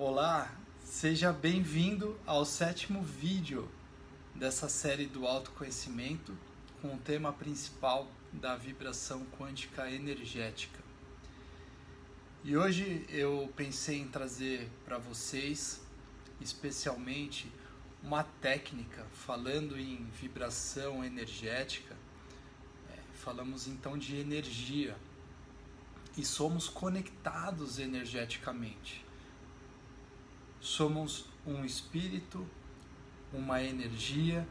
Olá, seja bem-vindo ao sétimo vídeo dessa série do autoconhecimento com o tema principal da vibração quântica energética. E hoje eu pensei em trazer para vocês, especialmente, uma técnica falando em vibração energética. É, falamos então de energia e somos conectados energeticamente. Somos um espírito, uma energia,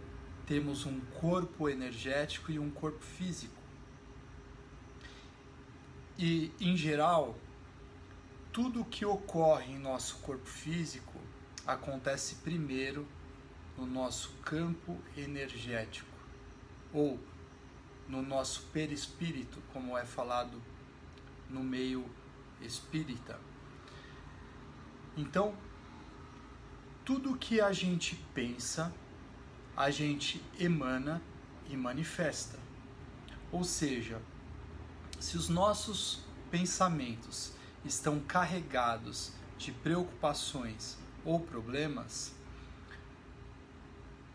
temos um corpo energético e um corpo físico. E, em geral, tudo que ocorre em nosso corpo físico acontece primeiro no nosso campo energético ou no nosso perispírito, como é falado no meio espírita. Então, tudo que a gente pensa, a gente emana e manifesta. Ou seja, se os nossos pensamentos estão carregados de preocupações ou problemas,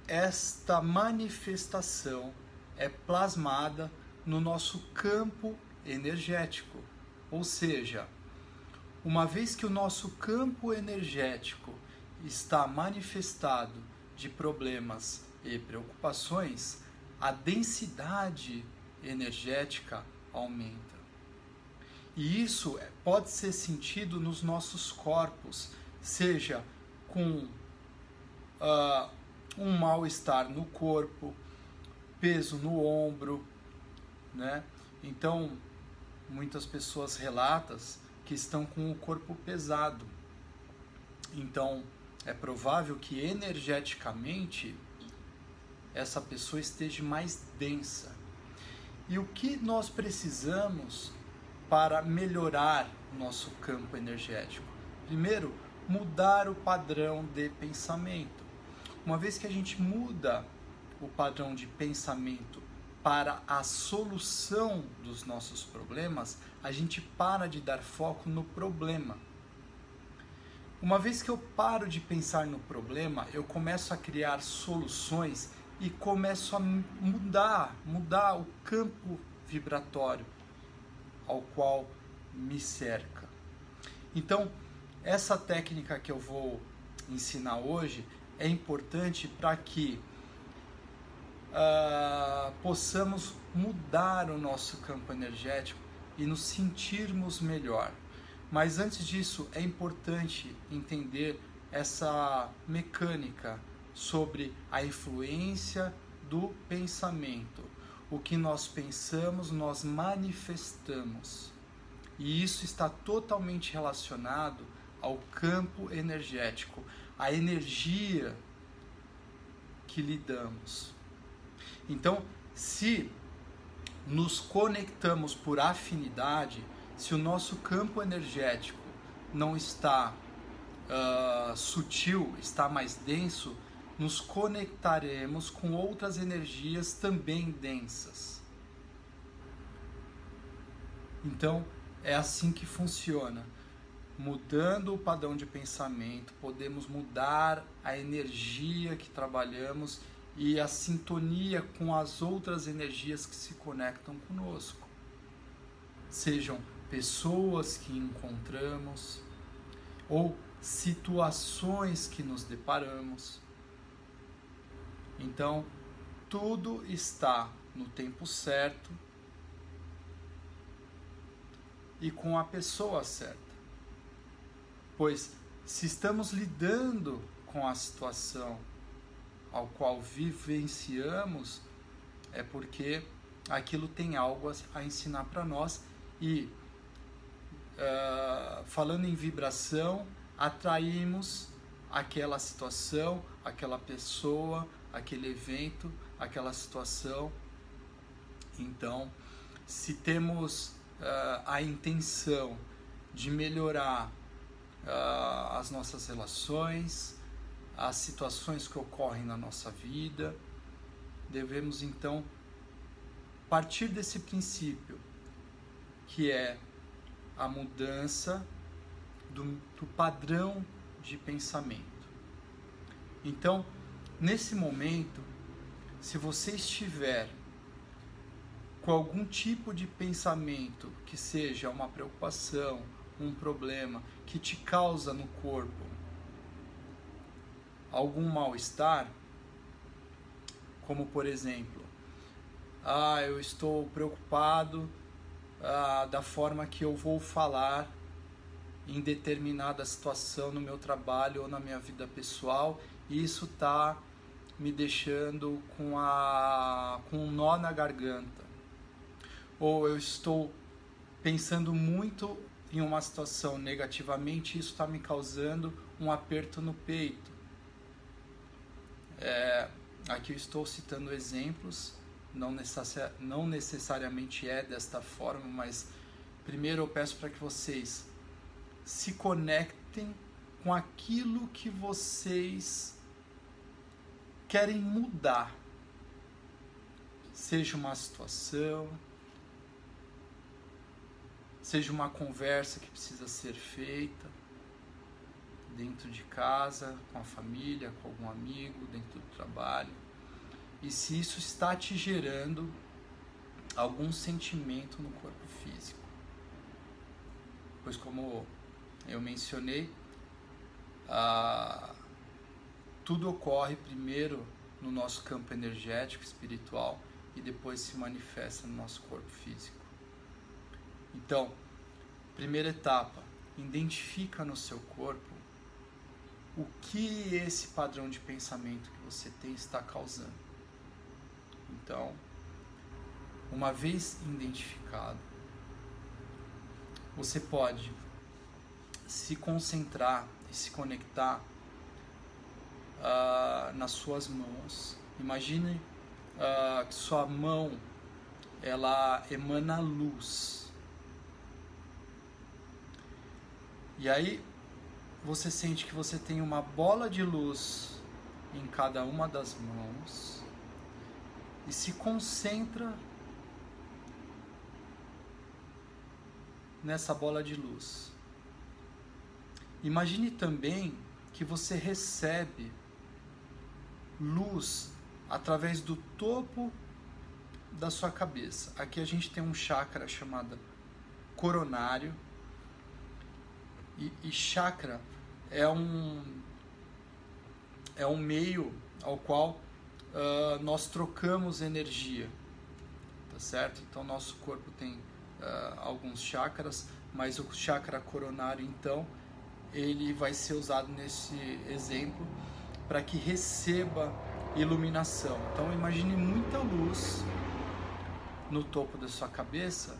esta manifestação é plasmada no nosso campo energético. Ou seja, uma vez que o nosso campo energético está manifestado de problemas e preocupações, a densidade energética aumenta. E isso pode ser sentido nos nossos corpos, seja com uh, um mal-estar no corpo, peso no ombro, né? Então, muitas pessoas relatam que estão com o corpo pesado. Então, é provável que energeticamente essa pessoa esteja mais densa. E o que nós precisamos para melhorar o nosso campo energético? Primeiro, mudar o padrão de pensamento. Uma vez que a gente muda o padrão de pensamento para a solução dos nossos problemas, a gente para de dar foco no problema uma vez que eu paro de pensar no problema, eu começo a criar soluções e começo a mudar, mudar o campo vibratório ao qual me cerca. Então, essa técnica que eu vou ensinar hoje é importante para que uh, possamos mudar o nosso campo energético e nos sentirmos melhor. Mas antes disso, é importante entender essa mecânica sobre a influência do pensamento. O que nós pensamos, nós manifestamos. E isso está totalmente relacionado ao campo energético, à energia que lidamos. Então, se nos conectamos por afinidade, se o nosso campo energético não está uh, sutil, está mais denso, nos conectaremos com outras energias também densas. Então, é assim que funciona. Mudando o padrão de pensamento, podemos mudar a energia que trabalhamos e a sintonia com as outras energias que se conectam conosco. Sejam pessoas que encontramos ou situações que nos deparamos. Então, tudo está no tempo certo e com a pessoa certa. Pois se estamos lidando com a situação ao qual vivenciamos, é porque aquilo tem algo a ensinar para nós e uh, falando em vibração, atraímos aquela situação, aquela pessoa, aquele evento, aquela situação. Então, se temos uh, a intenção de melhorar uh, as nossas relações, as situações que ocorrem na nossa vida, devemos então partir desse princípio, que é a mudança do, do padrão de pensamento. Então, nesse momento, se você estiver com algum tipo de pensamento que seja uma preocupação, um problema que te causa no corpo algum mal-estar, como por exemplo, ah, eu estou preocupado ah, da forma que eu vou falar em determinada situação no meu trabalho ou na minha vida pessoal, e isso está me deixando com, a, com um nó na garganta. Ou eu estou pensando muito em uma situação negativamente, isso está me causando um aperto no peito. É, aqui eu estou citando exemplos, não, necessari não necessariamente é desta forma, mas primeiro eu peço para que vocês se conectem com aquilo que vocês querem mudar. Seja uma situação, seja uma conversa que precisa ser feita dentro de casa, com a família, com algum amigo, dentro do trabalho. E se isso está te gerando algum sentimento no corpo físico. Pois como eu mencionei, ah, tudo ocorre primeiro no nosso campo energético, espiritual e depois se manifesta no nosso corpo físico. Então, primeira etapa, identifica no seu corpo o que esse padrão de pensamento que você tem está causando. Então, uma vez identificado, você pode se concentrar e se conectar uh, nas suas mãos. Imagine uh, que sua mão ela emana luz. E aí você sente que você tem uma bola de luz em cada uma das mãos e se concentra nessa bola de luz. Imagine também que você recebe luz através do topo da sua cabeça. Aqui a gente tem um chakra chamado coronário. E, e chakra é um é um meio ao qual uh, nós trocamos energia, tá certo? Então nosso corpo tem uh, alguns chakras, mas o chakra coronário então ele vai ser usado nesse exemplo para que receba iluminação. Então imagine muita luz no topo da sua cabeça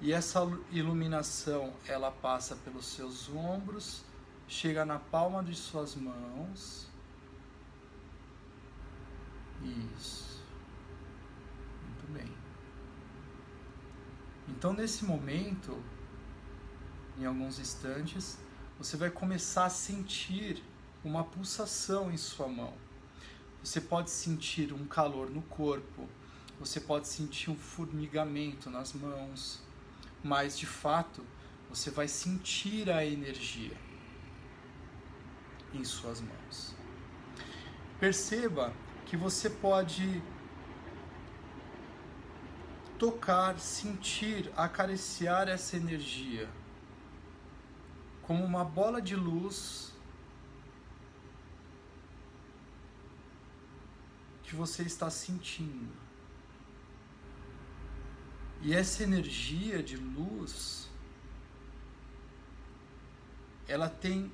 e essa iluminação ela passa pelos seus ombros, chega na palma de suas mãos. Isso. Muito bem. Então nesse momento, em alguns instantes, você vai começar a sentir uma pulsação em sua mão. Você pode sentir um calor no corpo, você pode sentir um formigamento nas mãos, mas de fato você vai sentir a energia em suas mãos. Perceba que você pode tocar, sentir, acariciar essa energia como uma bola de luz que você está sentindo. E essa energia de luz, ela tem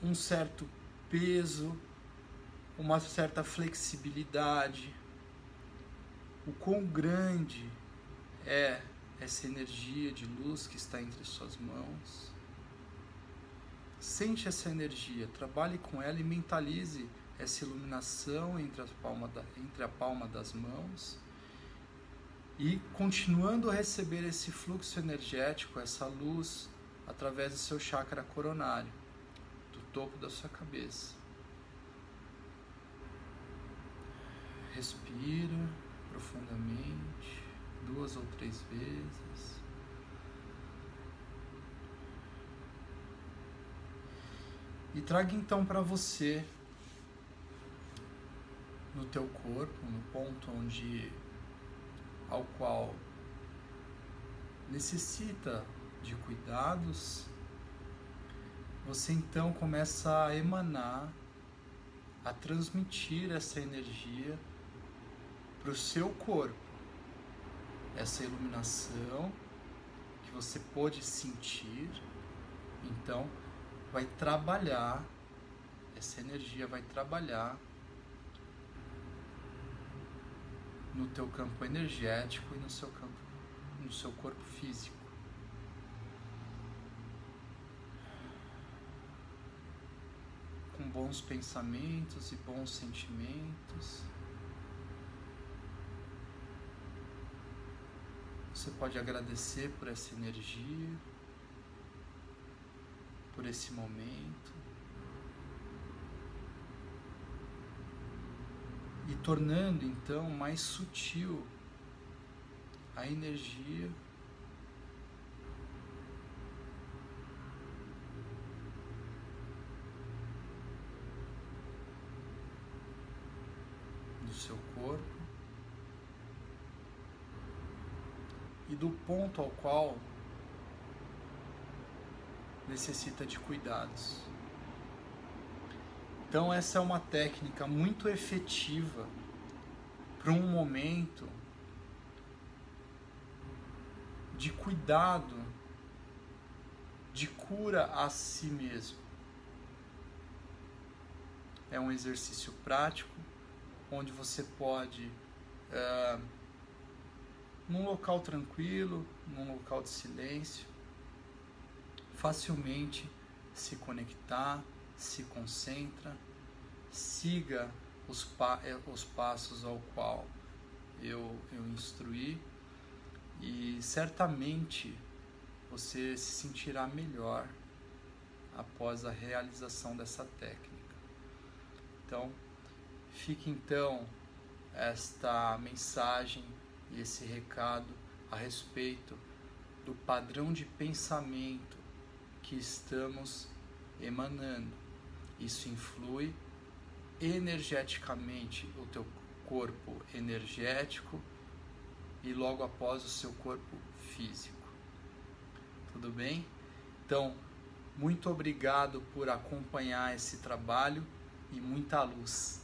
um certo peso, uma certa flexibilidade. O quão grande é essa energia de luz que está entre suas mãos. Sente essa energia, trabalhe com ela e mentalize essa iluminação entre palma, da, entre a palma das mãos. E continuando a receber esse fluxo energético, essa luz, através do seu chakra coronário, do topo da sua cabeça. Respira profundamente duas ou três vezes. E traga então para você no teu corpo, no ponto onde ao qual necessita de cuidados, você então começa a emanar, a transmitir essa energia para o seu corpo. Essa iluminação que você pode sentir, então vai trabalhar, essa energia vai trabalhar no teu campo energético e no seu campo, no seu corpo físico. Com bons pensamentos e bons sentimentos. Você pode agradecer por essa energia, por esse momento. E tornando então mais sutil a energia do seu corpo. E do ponto ao qual necessita de cuidados. Então, essa é uma técnica muito efetiva para um momento de cuidado, de cura a si mesmo. É um exercício prático onde você pode. Uh, num local tranquilo, num local de silêncio, facilmente se conectar, se concentra, siga os, pa eh, os passos ao qual eu, eu instruí e certamente você se sentirá melhor após a realização dessa técnica. Então, fique então esta mensagem e esse recado a respeito do padrão de pensamento que estamos emanando. Isso influi energeticamente o teu corpo energético e logo após o seu corpo físico. Tudo bem? Então, muito obrigado por acompanhar esse trabalho e muita luz.